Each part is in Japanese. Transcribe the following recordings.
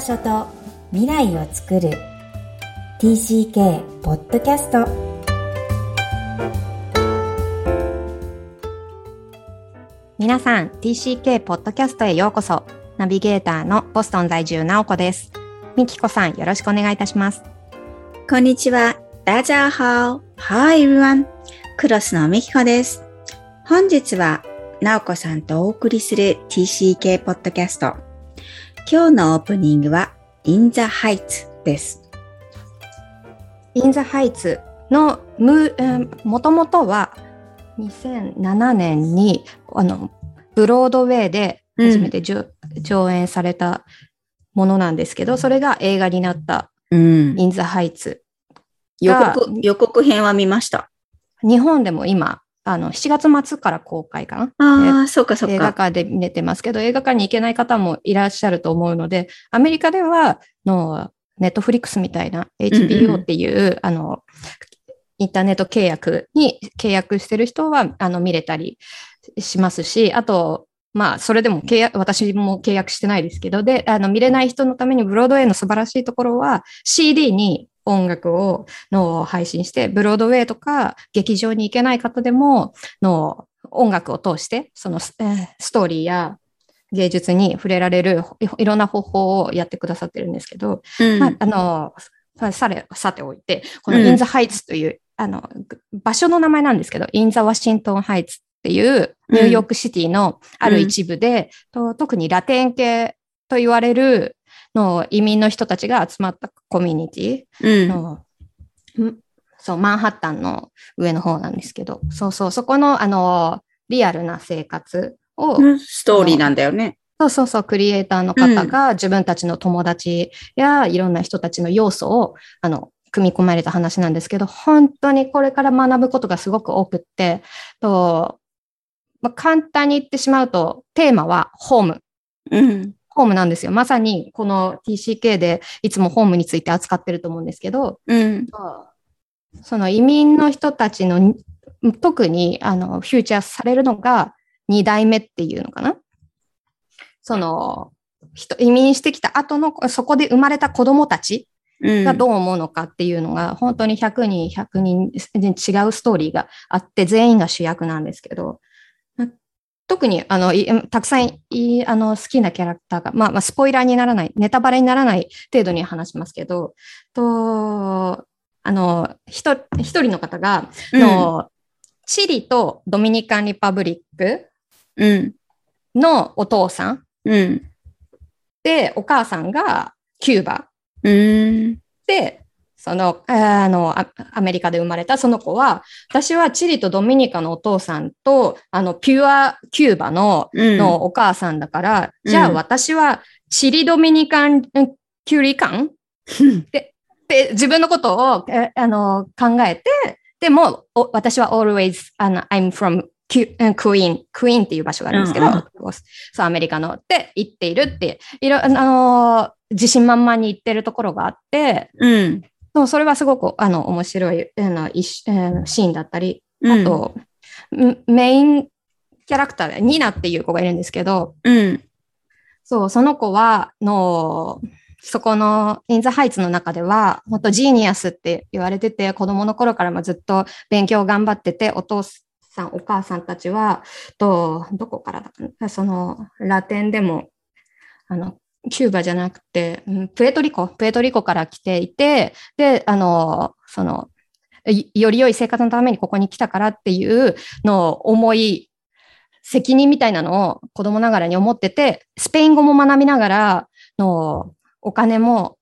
場所と未来を作る TCK ポッドキャスト皆さん TCK ポッドキャストへようこそナビゲーターのボストン在住直子ですみきこさんよろしくお願いいたしますこんにちは。大家好。Hi everyone. クロスのみきこです。本日は、なおこさんとお送りする TCK ポッドキャスト。今日のオープニングは In the Heights です。In the Heights のムもともとは2007年にあのブロードウェイで初めてじょ、上演されたものなんですけど、それが映画になったうん。In the Heights。予告、予告編は見ました。日本でも今、あの7月末から公開かな？ああ、そうかそう映画か。館で見れてますけど、映画館に行けない方もいらっしゃると思うので、アメリカでは、の、ネットフリックスみたいなうんうん HBO っていう、あの、インターネット契約に契約してる人は、あの、見れたりしますし、あと、まあ、それでも契約、私も契約してないですけど、で、あの、見れない人のためにブロードウェイの素晴らしいところは、CD に音楽を、の配信して、ブロードウェイとか劇場に行けない方でも、の音楽を通して、そのス,、トーリーや芸術に触れられるいいろんな方法をやってくださってるんですけど、うん。まあ、あの、さされ、さておいて、このうん。In the Heights という、あの、ぐ場所の名前なんですけど、In the Washington Heights っていうニューヨークシティのある一部で、と特にラテン系と言われるの移民の人たちが集まったコミュニティうん。の、んそう、マンハッタンの上の方なんですけど、そうそう、そこの、あの、リアルな生活を、ストーリーなんだよね。そうそうそう、クリエイターの方が自分たちの友達やいろんな人たちの要素を、あの、組み込まれた話なんですけど、本当にこれから学ぶことがすごく多くって、と、まあ、簡単に言ってしまうと、テーマはホーム。うん。ホームなんですよ。まさにこの TCK でいつもホームについて扱ってると思うんですけど、うん。その移民の人たちの特にあのフューチャーされるのが2代目っていうのかな？その人移民してきた後のそこで生まれた子供たちうん。がどう思うのかっていうのが、本当に100人、100人違うストーリーがあって全員が主役なんですけど、ま特にあのいたくさんいあの好きなキャラクターが、まあ、まあスポイラーにならない、ネタバレにならない程度に話しますけど、とあの一人一人の方が、うんのチリとドミニカン・リパブリックうん。のお父さんうん。で、お母さんがキューバうん。で、その、あの、アアメリカで生まれたその子は、私はチリとドミニカのお父さんと、あの、ピュアキューバの、うん。のお母さんだから、うんじゃあ私はチリドミニカンキュリカン？で自分のことを、えあの、考えて、でも、お私は always, あの I'm from Q- うん Queen, Queen っていう場所があるんですけど、うんうん。そう、アメリカの。って言っているって、いろ、あの、自信満々に言ってるところがあって、うん。そうそれはすごく、あの、面白い、あの、シーンだったり、うんあと、んメインキャラクターで、ニナっていう子がいるんですけど、うん。そう、その子は、の、そこの In the Heights の中では、本当 genius って言われてて、子供の頃からもずっと勉強頑張ってて、お父さん、お母さんたちは、と、どこからだその、ラテンでも、あの、キューバじゃなくて、うんプエトリコ、プエトリコから来ていて、で、あの、その、いより良い生活のためにここに来たからっていうのを思い、責任みたいなのを子供ながらに思ってて、スペイン語も学びながらのお金も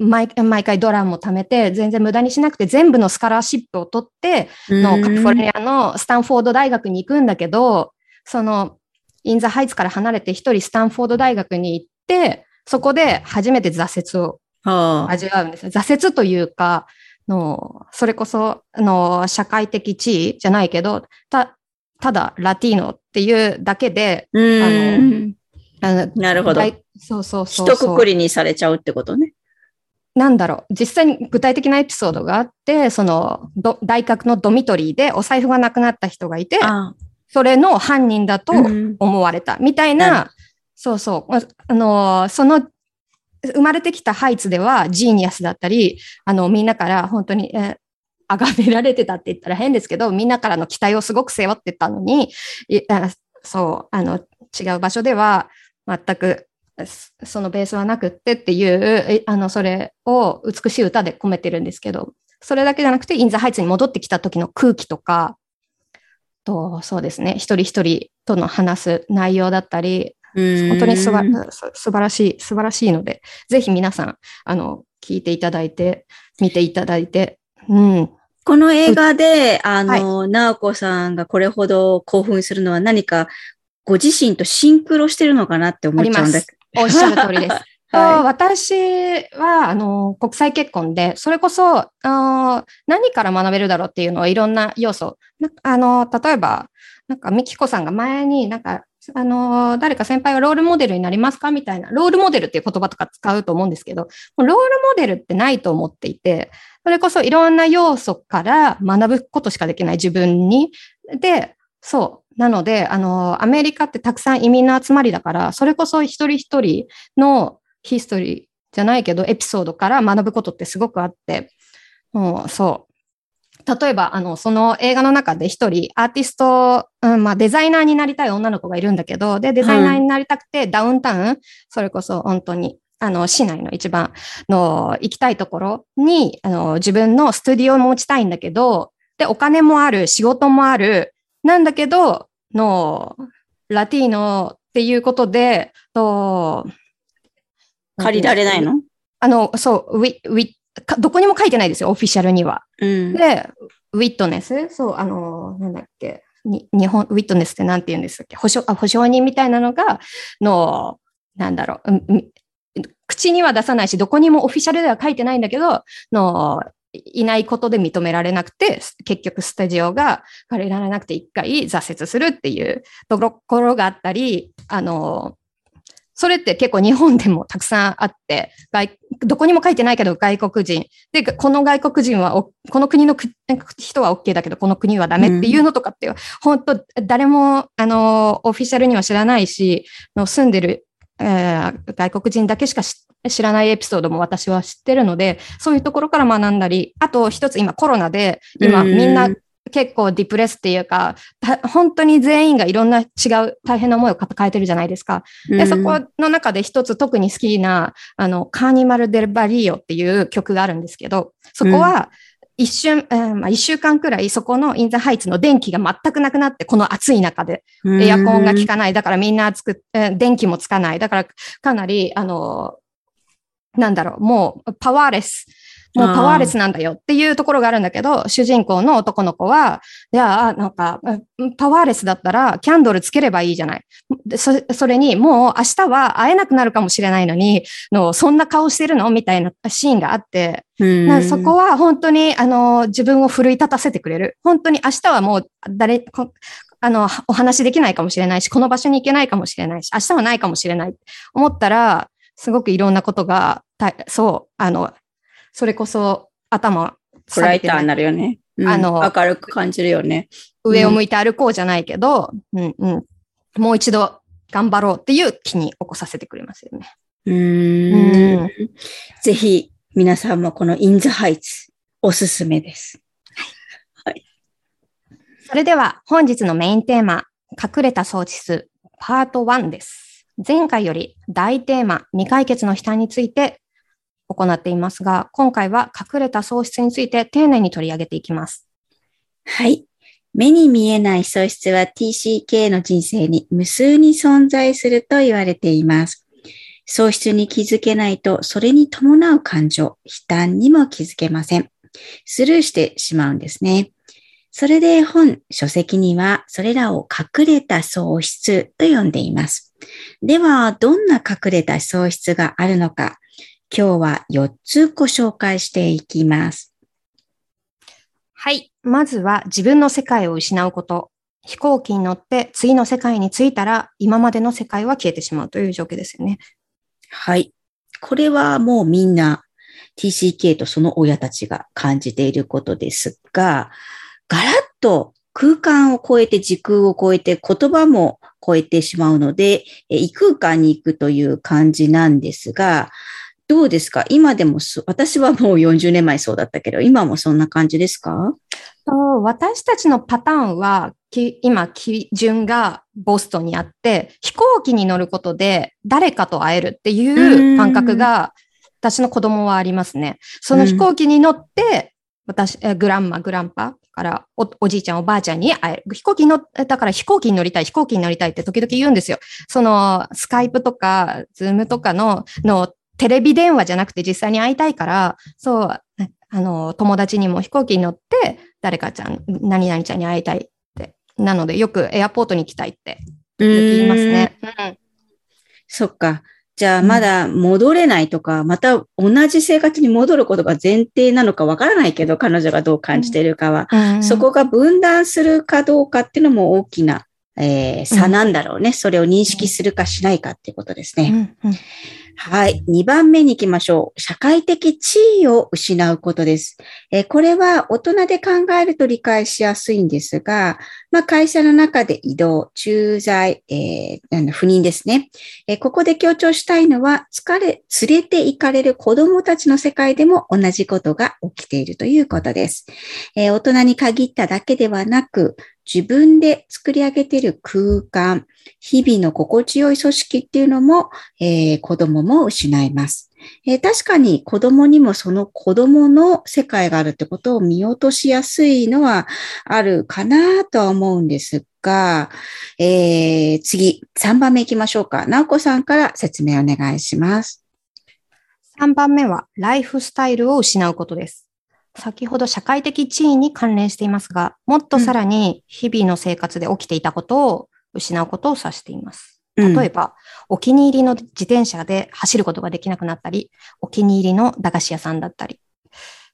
毎毎回ドラムも貯めて、全然無駄にしなくて、全部のスカラーシップを取って、のカリフォルニアのスタンフォード大学に行くんだけど、そのインザハイツから離れて一人スタンフォード大学に行って、そこで初めて挫折をはあ。味わうんですよ。挫折というか、のそれこその社会的地位じゃないけど、たただラティーノっていうだけで、うん。あのなるほど。大そうそうそう一そう括りにされちゃうってことね。なんだろう、実際に具体的なエピソードがあって、その、ど大学のドミトリーでお財布がなくなった人がいて、あそれの犯人だとうん思われたみたいな、そうそう、あの、その生まれてきたハイツではジーニアスだったり、あの、みんなから本当に、え崇められてたって言ったら変ですけど、みんなからの期待をすごく背負ってたのに、そう、あの、違う場所では全くそのベースはなくってっていう、あの、それを美しい歌で込めてるんですけど、それだけじゃなくて、インザハイツに戻ってきた時の空気とか、と、そうですね、一人一人との話す内容だったり、本当にすば素晴らしい、素晴らしいので、ぜひ皆さん、あの、聞いていただいて、見ていただいて、うん。この映画で、あの、はい、直子さんがこれほど興奮するのは何かご自身とシンクロしてるのかなって思っちゃうんだけど。おっしゃる通りです。はい、私は、あの、国際結婚で、それこそ、あ何から学べるだろうっていうのはいろんな要素。あの、例えば、なんか、ミキコさんが前になんか、あの、誰か先輩がロールモデルになりますかみたいな、ロールモデルっていう言葉とか使うと思うんですけど、ロールモデルってないと思っていて、それこそいろんな要素から学ぶことしかできない自分に。で、そう。なので、あの、アメリカってたくさん移民の集まりだから、それこそ一人一人のヒストリーじゃないけど、エピソードから学ぶことってすごくあって、もうそう。例えば、あの、その映画の中で一人アーティスト、うん、まあデザイナーになりたい女の子がいるんだけど、で、デザイナーになりたくて、ダウンタウン、それこそ本当に、あの、市内の一番の行きたいところに、あの、自分のスタディオを持ちたいんだけど、で、お金もある、仕事もある、なんだけど、のラティーノっていうことで、と借りられないの？あの、そう、ウィ、ウィ、どこにも書いてないですよ、オフィシャルには。うん、で、ウィットネス、そう、あの、なんだっけ、に日本、ウィットネスってなんて言うんですっけ？保証、あ、保証人みたいなのが、の、なんだろう、口には出さないし、どこにもオフィシャルでは書いてないんだけど、の、いないことで認められなくて、結局スタジオが借りられなくて一回挫折するっていうところがあったり、あの、それって結構日本でもたくさんあって、外どこにも書いてないけど外国人。で、この外国人は、この国の人は OK だけど、この国はダメっていうのとかって、うん、本当誰も、あの、オフィシャルには知らないし、の住んでる、えー、外国人だけしか知らないエピソードも私は知ってるので、そういうところから学んだり、あと一つ今コロナで、今みんな結構ディプレスっていうか、本当に全員がいろんな違う大変な思いを抱えてるじゃないですか。で、そこの中で一つ特に好きな、あの、カーニマル・デル・バリーオっていう曲があるんですけど、そこは、一瞬、えー、まあ、一週間くらいそこのインザハイツの電気が全くなくなって、この暑い中で、エアコンが効かない。だからみんな暑く、えー、電気もつかない。だからかなり、あの、なんだろう、もうパワーレス。もうパワーレスなんだよっていうところがあるんだけど、主人公の男の子は、じゃあ、なんか、パワーレスだったらキャンドルつければいいじゃない。そそれに、もう明日は会えなくなるかもしれないのに、のそんな顔してるのみたいなシーンがあって、そこは本当に、あの、自分を奮い立たせてくれる。本当に明日はもう誰、あの、お話できないかもしれないし、この場所に行けないかもしれないし、明日はないかもしれない。思ったら、すごくいろんなことが、そう、あの、それこそ頭ブライターになるよね。うん、あの、明るく感じるよね。上を向いて歩こうじゃないけど、うん、うん、もう一度頑張ろうっていう気に起こさせてくれますよね。うん。んぜひ皆さんもこの In the Heights おすすめです。はい。それでは本日のメインテーマ、隠れた装置数パート1です。前回より大テーマ未解決の悲嘆について行っていますが、今回は隠れた喪失について丁寧に取り上げていきます。はい。目に見えない喪失は TCK の人生に無数に存在すると言われています。喪失に気づけないと、それに伴う感情、悲嘆にも気づけません。スルーしてしまうんですね。それで本、書籍にはそれらを隠れた喪失と呼んでいます。では、どんな隠れた喪失があるのか、今日は4つご紹介していきます。はい。まずは自分の世界を失うこと。飛行機に乗って次の世界に着いたら今までの世界は消えてしまうという状況ですよね。はい。これはもうみんな TCK とその親たちが感じていることですが、ガラッと空間を超えて時空を超えて言葉も超えてしまうので、異空間に行くという感じなんですが、どうですか？今でもそ、私はもう40年前そうだったけど、今もそんな感じですか？私たちのパターンは、き今、基準がボストンにあって、飛行機に乗ることで誰かと会えるっていう感覚が、私の子供はありますね。その飛行機に乗って、私、えグランマ、グランパからお、おじいちゃん、おばあちゃんに会える。飛行機に乗っだから飛行機に乗りたい、飛行機に乗りたいって時々言うんですよ。その、スカイプとか、ズームとかの、の、テレビ電話じゃなくて実際に会いたいから、そう、あの、友達にも飛行機に乗って、誰かちゃん、何々ちゃんに会いたいって。なので、よくエアポートに行きたいって言いますね。うんそっか。じゃあ、うんまだ戻れないとか、また同じ生活に戻ることが前提なのかわからないけど、彼女がどう感じているかは、うんそこが分断するかどうかっていうのも大きな、えー差なんだろうね。それを認識するかしないかっていうことですね。うんうんはい。2番目に行きましょう。社会的地位を失うことです。えーこれは大人で考えると理解しやすいんですが、まあ、会社の中で移動、駐在、えー不妊ですね、えーここで強調したいのは、疲れ、連れて行かれる子供たちの世界でも同じことが起きているということです。えー大人に限っただけではなく、自分で作り上げている空間、日々の心地よい組織っていうのも、えー子供も失います。えー確かに子供にもその子供の世界があるってことを見落としやすいのはあるかなとは思うんですが、えー次、3番目行きましょうか。直子さんから説明お願いします。3番目は、ライフスタイルを失うことです。先ほど社会的地位に関連していますが、もっとさらに日々の生活で起きていたことを失うことを指しています。うん例えば、お気に入りの自転車で走ることができなくなったり、お気に入りの駄菓子屋さんだったり、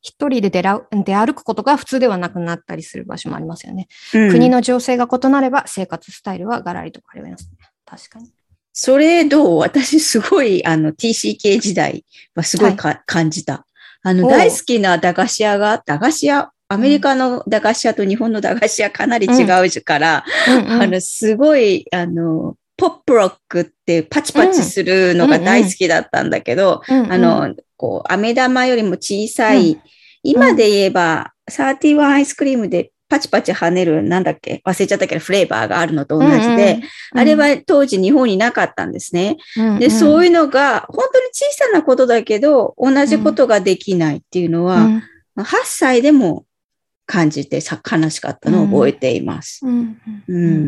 一人で出ら出歩くことが普通ではなくなったりする場所もありますよね。うん国の情勢が異なれば生活スタイルはガラリと変わりますね。確かに。それどう？私すごい、あの、TCK 時代はすごいか、感じた。あの、大好きな駄菓子屋が、駄菓子屋、アメリカの駄菓子屋と日本の駄菓子屋かなり違うから、うんうん。あの、すごい、あの、ポップロックってパチパチするのが大好きだったんだけど、うん。うんあの、こう、飴玉よりも小さい、うん。今で言えば、31アイスクリームでパチパチ跳ねる、なんだっけ？忘れちゃったけど、フレーバーがあるのと同じで、あれ、は当時日本になかったんですね。で、そういいうのが、本当に小さなことだけど、同じことができないっていうのは、うん8歳でも感じてさ悲しかったのを覚えています。うんうん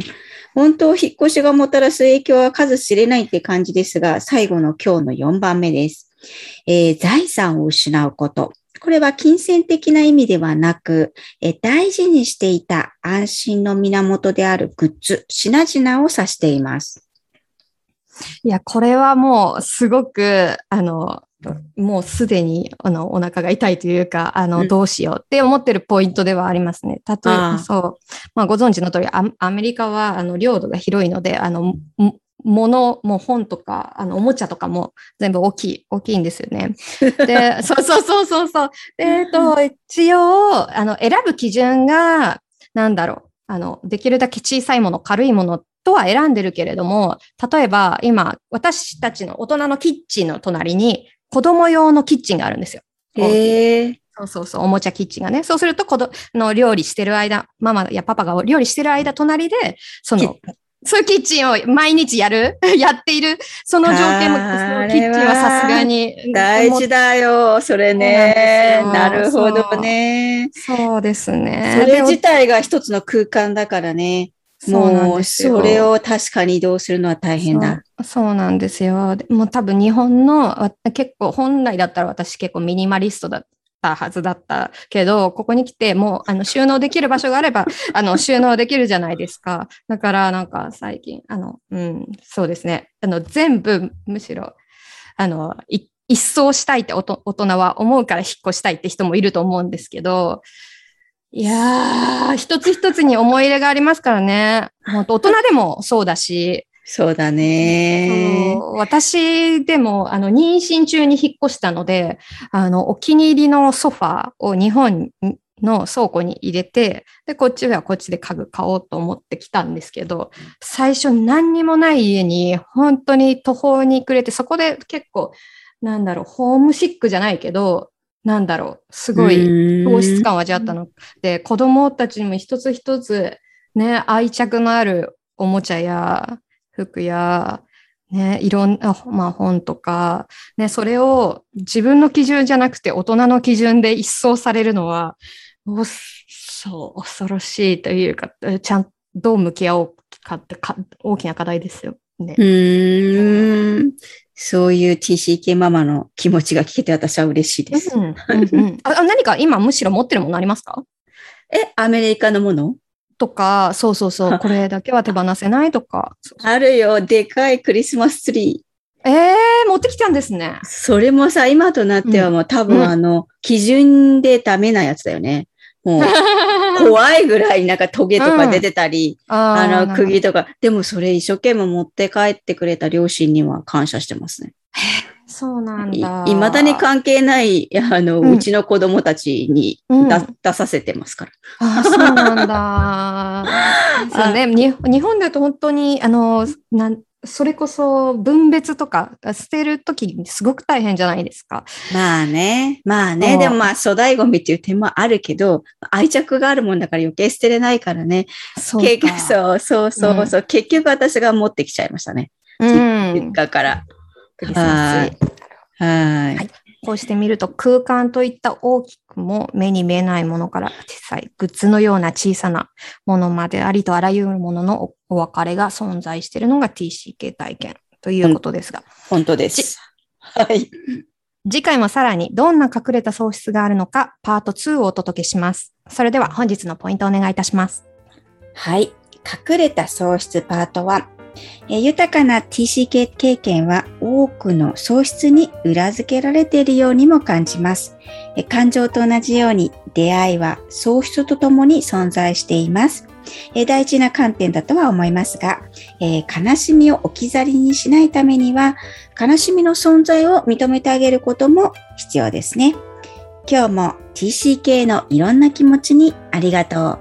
本当、引っ越しがもたらす影響は数知れないって感じですが、最後の今日の4番目です。えー財産を失うこと。これは金銭的な意味ではなく、えー大事にしていた安心の源であるグッズ、品々を指しています。いや、これはもうすごく、あの、もうすでにあのお腹が痛いというか、あの、うんどうしようって思ってるポイントではありますね。例えあば、あそう。まあ、ご存知の通り、アアメリカは、あの、領土が広いので、あの、も物、もう本とか、あの、おもちゃとかも全部大きい、大きいんですよね。で、そうそうそうそうそう。で、えっと、一応、あの、選ぶ基準が、なんだろう、あの、できるだけ小さいもの、軽いものとは選んでるけれども、例えば今、私たちの大人のキッチンの隣に、子供用のキッチンがあるんですよ。へえ。そうそうそう、おもちゃキッチンがね。そうすると、子供の料理してる間、ママやパパが料理してる間、隣で、その、そういうキッチンを毎日やる？やっている、その条件も、キッチンはさすがに。大事だよ、それね。なるほどね。そうですね。それで自体が一つの空間だからね。もう、それを確かに移動するのは大変だ。そうなんですよ。でもう多分日本のわ結構本来だったら私結構ミニマリストだったはずだったけど、ここに来てもう あの収納できる場所があればあの収納できるじゃないですか。だからなんか最近、あの、うん、そうですね。あの全部むしろ、あの、い一掃したいって大人は思うから引っ越したいって人もいると思うんですけど、いやー、一つ一つに思い入れがありますからね。本当大人でもそうだし、そうだね。私でも、あの、妊娠中に引っ越したので、あの、お気に入りのソファーを日本の倉庫に入れて、で、こっちはこっちで家具買おうと思ってきたんですけど、最初何にもない家に本当に途方に暮れて、そこで結構、なんだろう、ホームシックじゃないけど、なんだろう、すごい糖質感を味わったので、子供たちにも一つ一つ、ね、愛着のあるおもちゃや服や、ね、いろんな、まあ本とか、ね、それを自分の基準じゃなくて大人の基準で一掃されるのは、おそう、恐ろしいというか、ちゃんとどう向き合おうかってか大きな課題ですよ。ね、うーん。そういう TCK ママの気持ちが聞けて私は嬉しいです。うんうんうんあ何か今むしろ持ってるものありますか？え、アメリカのもの？とか、そうそうそう、これだけは手放せないとか。あるよ。でかいクリスマスツリー。えー、持ってきたんですね。それもさ、今となってはもう多うん分あの、基準でダメなやつだよね。もう、怖いぐらいなんかトゲとか出てたり、ああの、ー釘とか。でもそれ一生懸命持って帰ってくれた両親には感謝してますね。そうなんいだ。いまだに関係ない、あの、うんうちの子供たちにうんだ出させてますから。あそうなんだ。そうね、に日本だと本当に、あの、なんそれこそ分別とか捨てるときにすごく大変じゃないですか。まあね。まあね。でもまあ粗大ゴミっていう点もあるけど、愛着があるもんだから余計捨てれないからね。そう結局そうそうそうそう、結局私が持ってきちゃいましたね。うん。実家から。クリスマスはい。はいこうして見ると空間といった大きくも目に見えないものから小さいグッズのような小さなものまでありとあらゆるもののおお別れが存在しているのが TCK 体験ということですが、本当です。はい。次回もさらにどんな隠れた喪失があるのかパート2をお届けします。それでは本日のポイントをお願いいたします。はい。隠れた喪失パート1。え豊かな TCK 経験は多くの喪失に裏付けられているようにも感じます。え感情と同じように出会いは喪失とともに存在しています。え大事な観点だとは思いますが、え悲しみを置き去りにしないためには、悲しみの存在を認めてあげることも必要ですね。今日も TCK のいろんな気持ちにありがとう。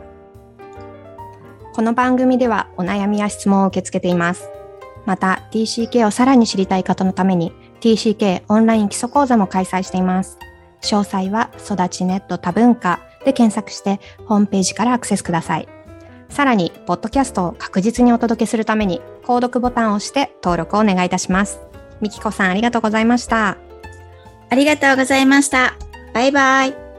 この番組ではお悩みや質問を受け付けています。また TCK をさらに知りたい方のために TCK オンライン基礎講座も開催しています。詳細は育ちネット多文化で検索してホームページからアクセスください。さらに、ポッドキャストを確実にお届けするために、購読ボタンを押して登録をお願いいたします。みきこさんありがとうございました。ありがとうございました。バイバイ。